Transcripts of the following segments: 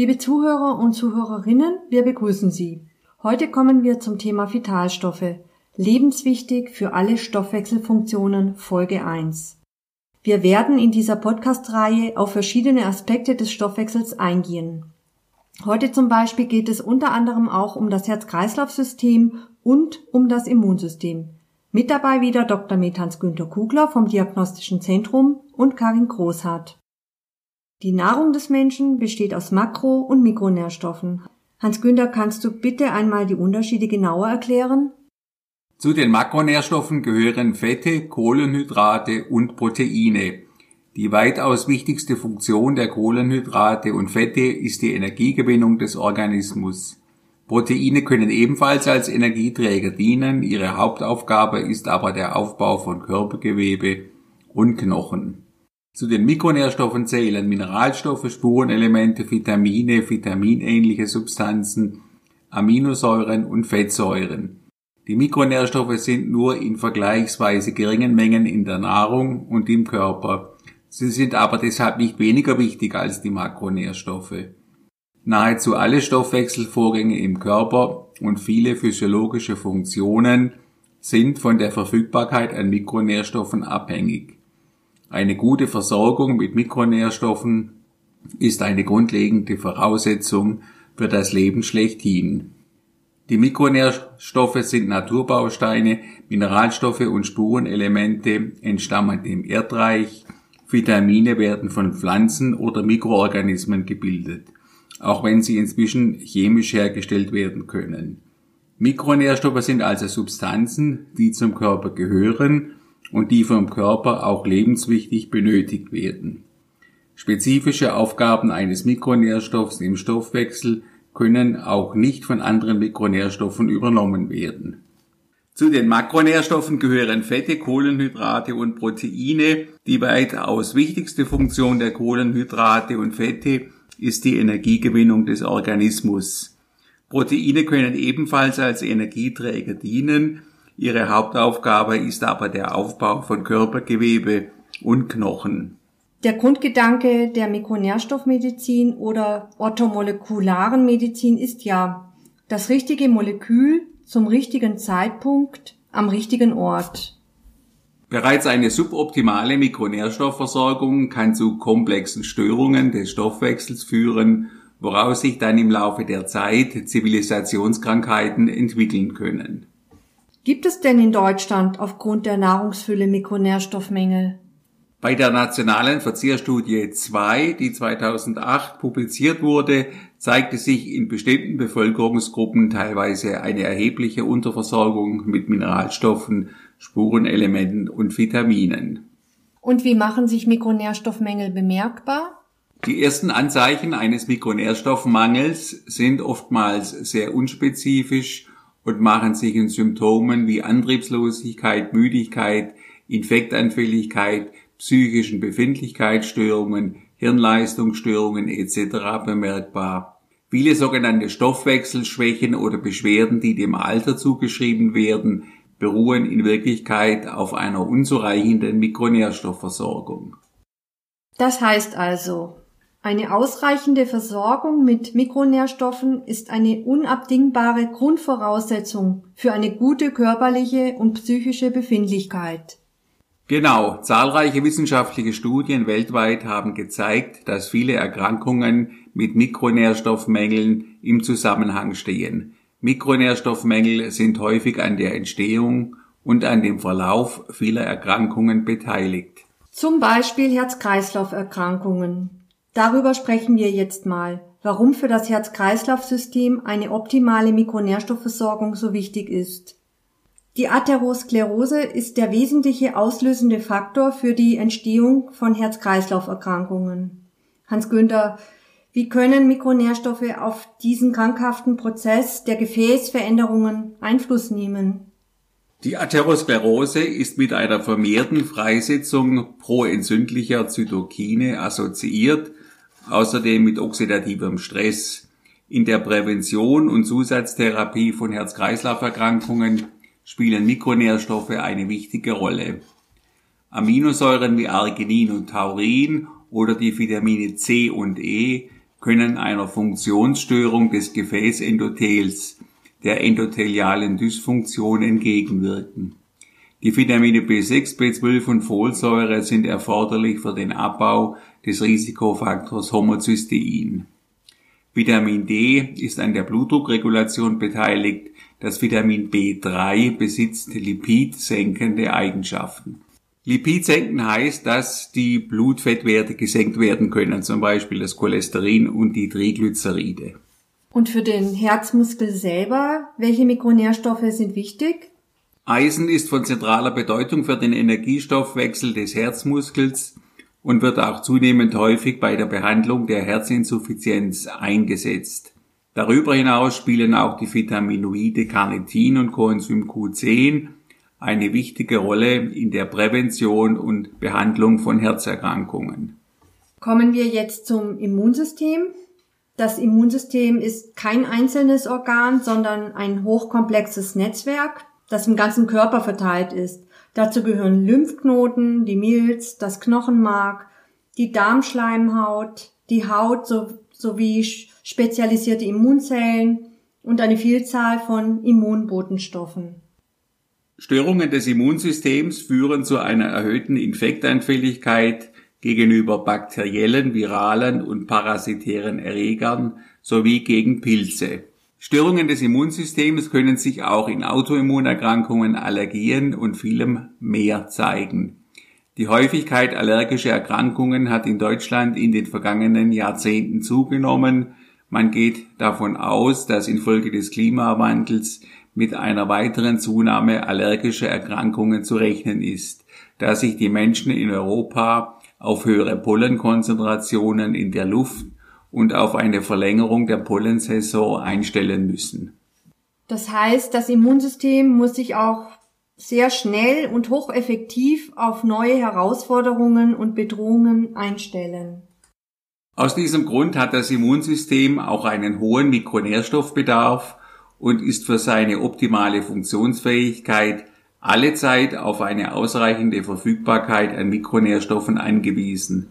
Liebe Zuhörer und Zuhörerinnen, wir begrüßen Sie. Heute kommen wir zum Thema Vitalstoffe. Lebenswichtig für alle Stoffwechselfunktionen Folge 1. Wir werden in dieser Podcast-Reihe auf verschiedene Aspekte des Stoffwechsels eingehen. Heute zum Beispiel geht es unter anderem auch um das Herz-Kreislauf-System und um das Immunsystem. Mit dabei wieder Dr. Methans Günter Kugler vom Diagnostischen Zentrum und Karin Großhardt. Die Nahrung des Menschen besteht aus Makro- und Mikronährstoffen. Hans-Günter, kannst du bitte einmal die Unterschiede genauer erklären? Zu den Makronährstoffen gehören Fette, Kohlenhydrate und Proteine. Die weitaus wichtigste Funktion der Kohlenhydrate und Fette ist die Energiegewinnung des Organismus. Proteine können ebenfalls als Energieträger dienen, ihre Hauptaufgabe ist aber der Aufbau von Körpergewebe und Knochen. Zu den Mikronährstoffen zählen Mineralstoffe, Spurenelemente, Vitamine, vitaminähnliche Substanzen, Aminosäuren und Fettsäuren. Die Mikronährstoffe sind nur in vergleichsweise geringen Mengen in der Nahrung und im Körper. Sie sind aber deshalb nicht weniger wichtig als die Makronährstoffe. Nahezu alle Stoffwechselvorgänge im Körper und viele physiologische Funktionen sind von der Verfügbarkeit an Mikronährstoffen abhängig. Eine gute Versorgung mit Mikronährstoffen ist eine grundlegende Voraussetzung für das Leben schlechthin. Die Mikronährstoffe sind Naturbausteine, Mineralstoffe und Spurenelemente entstammen dem Erdreich. Vitamine werden von Pflanzen oder Mikroorganismen gebildet, auch wenn sie inzwischen chemisch hergestellt werden können. Mikronährstoffe sind also Substanzen, die zum Körper gehören und die vom Körper auch lebenswichtig benötigt werden. Spezifische Aufgaben eines Mikronährstoffs im Stoffwechsel können auch nicht von anderen Mikronährstoffen übernommen werden. Zu den Makronährstoffen gehören Fette, Kohlenhydrate und Proteine. Die weitaus wichtigste Funktion der Kohlenhydrate und Fette ist die Energiegewinnung des Organismus. Proteine können ebenfalls als Energieträger dienen. Ihre Hauptaufgabe ist aber der Aufbau von Körpergewebe und Knochen. Der Grundgedanke der Mikronährstoffmedizin oder orthomolekularen Medizin ist ja das richtige Molekül zum richtigen Zeitpunkt am richtigen Ort. Bereits eine suboptimale Mikronährstoffversorgung kann zu komplexen Störungen des Stoffwechsels führen, woraus sich dann im Laufe der Zeit Zivilisationskrankheiten entwickeln können. Gibt es denn in Deutschland aufgrund der Nahrungsfülle Mikronährstoffmängel? Bei der nationalen Verzehrstudie 2, die 2008 publiziert wurde, zeigte sich in bestimmten Bevölkerungsgruppen teilweise eine erhebliche Unterversorgung mit Mineralstoffen, Spurenelementen und Vitaminen. Und wie machen sich Mikronährstoffmängel bemerkbar? Die ersten Anzeichen eines Mikronährstoffmangels sind oftmals sehr unspezifisch und machen sich in Symptomen wie Antriebslosigkeit, Müdigkeit, Infektanfälligkeit, psychischen Befindlichkeitsstörungen, Hirnleistungsstörungen etc. bemerkbar. Viele sogenannte Stoffwechselschwächen oder Beschwerden, die dem Alter zugeschrieben werden, beruhen in Wirklichkeit auf einer unzureichenden Mikronährstoffversorgung. Das heißt also, eine ausreichende Versorgung mit Mikronährstoffen ist eine unabdingbare Grundvoraussetzung für eine gute körperliche und psychische Befindlichkeit. Genau, zahlreiche wissenschaftliche Studien weltweit haben gezeigt, dass viele Erkrankungen mit Mikronährstoffmängeln im Zusammenhang stehen. Mikronährstoffmängel sind häufig an der Entstehung und an dem Verlauf vieler Erkrankungen beteiligt. Zum Beispiel Herz-Kreislauf-Erkrankungen. Darüber sprechen wir jetzt mal, warum für das Herz-Kreislauf-System eine optimale Mikronährstoffversorgung so wichtig ist. Die Atherosklerose ist der wesentliche auslösende Faktor für die Entstehung von Herz-Kreislauf-Erkrankungen. Hans-Günther, wie können Mikronährstoffe auf diesen krankhaften Prozess der Gefäßveränderungen Einfluss nehmen? Die Atherosklerose ist mit einer vermehrten Freisetzung proentzündlicher Zytokine assoziiert, außerdem mit oxidativem Stress. In der Prävention und Zusatztherapie von Herz-Kreislauf-Erkrankungen spielen Mikronährstoffe eine wichtige Rolle. Aminosäuren wie Arginin und Taurin oder die Vitamine C und E können einer Funktionsstörung des Gefäßendothels, der endothelialen Dysfunktion entgegenwirken. Die Vitamine B6, B12 und Folsäure sind erforderlich für den Abbau des Risikofaktors Homozystein. Vitamin D ist an der Blutdruckregulation beteiligt. Das Vitamin B3 besitzt lipidsenkende Eigenschaften. Lipidsenken heißt, dass die Blutfettwerte gesenkt werden können, zum Beispiel das Cholesterin und die Triglyceride. Und für den Herzmuskel selber, welche Mikronährstoffe sind wichtig? Eisen ist von zentraler Bedeutung für den Energiestoffwechsel des Herzmuskels und wird auch zunehmend häufig bei der Behandlung der Herzinsuffizienz eingesetzt. Darüber hinaus spielen auch die Vitaminoide Carnitin und Coenzym Q10 eine wichtige Rolle in der Prävention und Behandlung von Herzerkrankungen. Kommen wir jetzt zum Immunsystem. Das Immunsystem ist kein einzelnes Organ, sondern ein hochkomplexes Netzwerk das im ganzen Körper verteilt ist. Dazu gehören Lymphknoten, die Milz, das Knochenmark, die Darmschleimhaut, die Haut sowie spezialisierte Immunzellen und eine Vielzahl von Immunbotenstoffen. Störungen des Immunsystems führen zu einer erhöhten Infektanfälligkeit gegenüber bakteriellen, viralen und parasitären Erregern sowie gegen Pilze. Störungen des Immunsystems können sich auch in Autoimmunerkrankungen, Allergien und vielem mehr zeigen. Die Häufigkeit allergischer Erkrankungen hat in Deutschland in den vergangenen Jahrzehnten zugenommen. Man geht davon aus, dass infolge des Klimawandels mit einer weiteren Zunahme allergischer Erkrankungen zu rechnen ist, da sich die Menschen in Europa auf höhere Pollenkonzentrationen in der Luft und auf eine Verlängerung der Pollensaison einstellen müssen. Das heißt, das Immunsystem muss sich auch sehr schnell und hocheffektiv auf neue Herausforderungen und Bedrohungen einstellen. Aus diesem Grund hat das Immunsystem auch einen hohen Mikronährstoffbedarf und ist für seine optimale Funktionsfähigkeit alle Zeit auf eine ausreichende Verfügbarkeit an Mikronährstoffen angewiesen.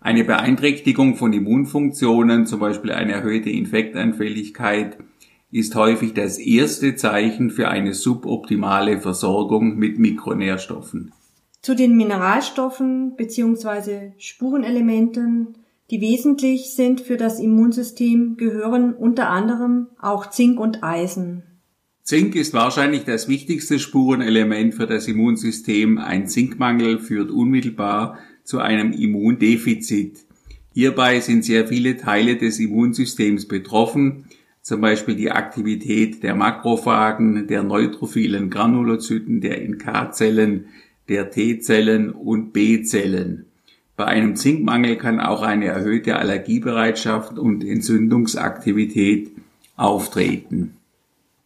Eine Beeinträchtigung von Immunfunktionen, zum Beispiel eine erhöhte Infektanfälligkeit, ist häufig das erste Zeichen für eine suboptimale Versorgung mit Mikronährstoffen. Zu den Mineralstoffen bzw. Spurenelementen, die wesentlich sind für das Immunsystem, gehören unter anderem auch Zink und Eisen. Zink ist wahrscheinlich das wichtigste Spurenelement für das Immunsystem. Ein Zinkmangel führt unmittelbar zu einem Immundefizit. Hierbei sind sehr viele Teile des Immunsystems betroffen, zum Beispiel die Aktivität der Makrophagen, der neutrophilen Granulozyten, der NK-Zellen, der T-Zellen und B-Zellen. Bei einem Zinkmangel kann auch eine erhöhte Allergiebereitschaft und Entzündungsaktivität auftreten.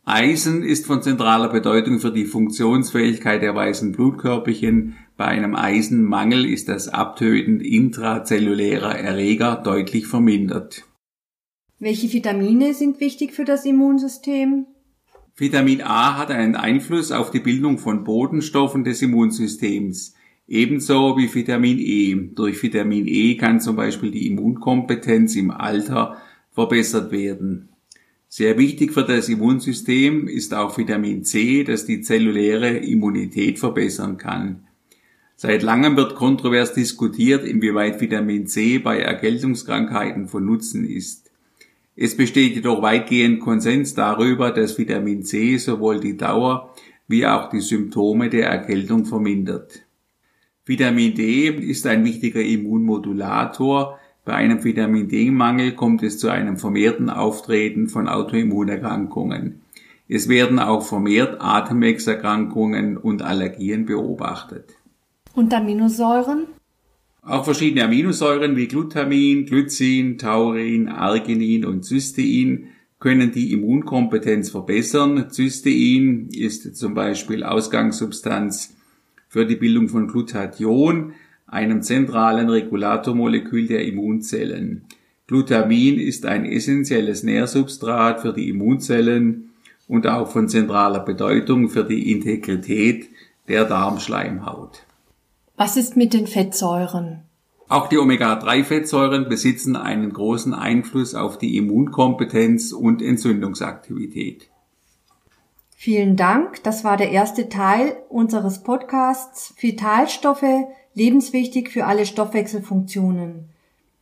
Eisen ist von zentraler Bedeutung für die Funktionsfähigkeit der weißen Blutkörperchen. Bei einem Eisenmangel ist das Abtöten intrazellulärer Erreger deutlich vermindert. Welche Vitamine sind wichtig für das Immunsystem? Vitamin A hat einen Einfluss auf die Bildung von Botenstoffen des Immunsystems, ebenso wie Vitamin E. Durch Vitamin E kann zum Beispiel die Immunkompetenz im Alter verbessert werden. Sehr wichtig für das Immunsystem ist auch Vitamin C, das die zelluläre Immunität verbessern kann. Seit langem wird kontrovers diskutiert, inwieweit Vitamin C bei Erkältungskrankheiten von Nutzen ist. Es besteht jedoch weitgehend Konsens darüber, dass Vitamin C sowohl die Dauer wie auch die Symptome der Erkältung vermindert. Vitamin D ist ein wichtiger Immunmodulator, bei einem Vitamin D-Mangel kommt es zu einem vermehrten Auftreten von Autoimmunerkrankungen. Es werden auch vermehrt Atemwegserkrankungen und Allergien beobachtet. Und Aminosäuren? Auch verschiedene Aminosäuren wie Glutamin, Glycin, Taurin, Arginin und Cystein können die Immunkompetenz verbessern. Cystein ist zum Beispiel Ausgangssubstanz für die Bildung von Glutathion, einem zentralen Regulatormolekül der Immunzellen. Glutamin ist ein essentielles Nährsubstrat für die Immunzellen und auch von zentraler Bedeutung für die Integrität der Darmschleimhaut. Was ist mit den Fettsäuren? Auch die Omega-3-Fettsäuren besitzen einen großen Einfluss auf die Immunkompetenz und Entzündungsaktivität. Vielen Dank. Das war der erste Teil unseres Podcasts Vitalstoffe, lebenswichtig für alle Stoffwechselfunktionen.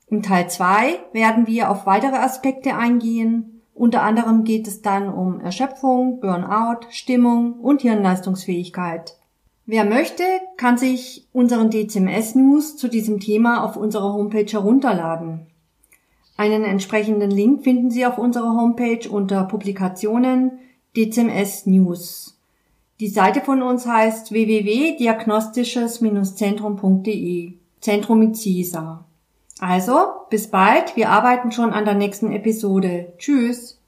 Im Teil 2 werden wir auf weitere Aspekte eingehen. Unter anderem geht es dann um Erschöpfung, Burnout, Stimmung und Hirnleistungsfähigkeit. Wer möchte, kann sich unseren DCMS News zu diesem Thema auf unserer Homepage herunterladen. Einen entsprechenden Link finden Sie auf unserer Homepage unter Publikationen DCMS News. Die Seite von uns heißt www.diagnostisches-zentrum.de. Zentrum mit Caesar. Also, bis bald. Wir arbeiten schon an der nächsten Episode. Tschüss.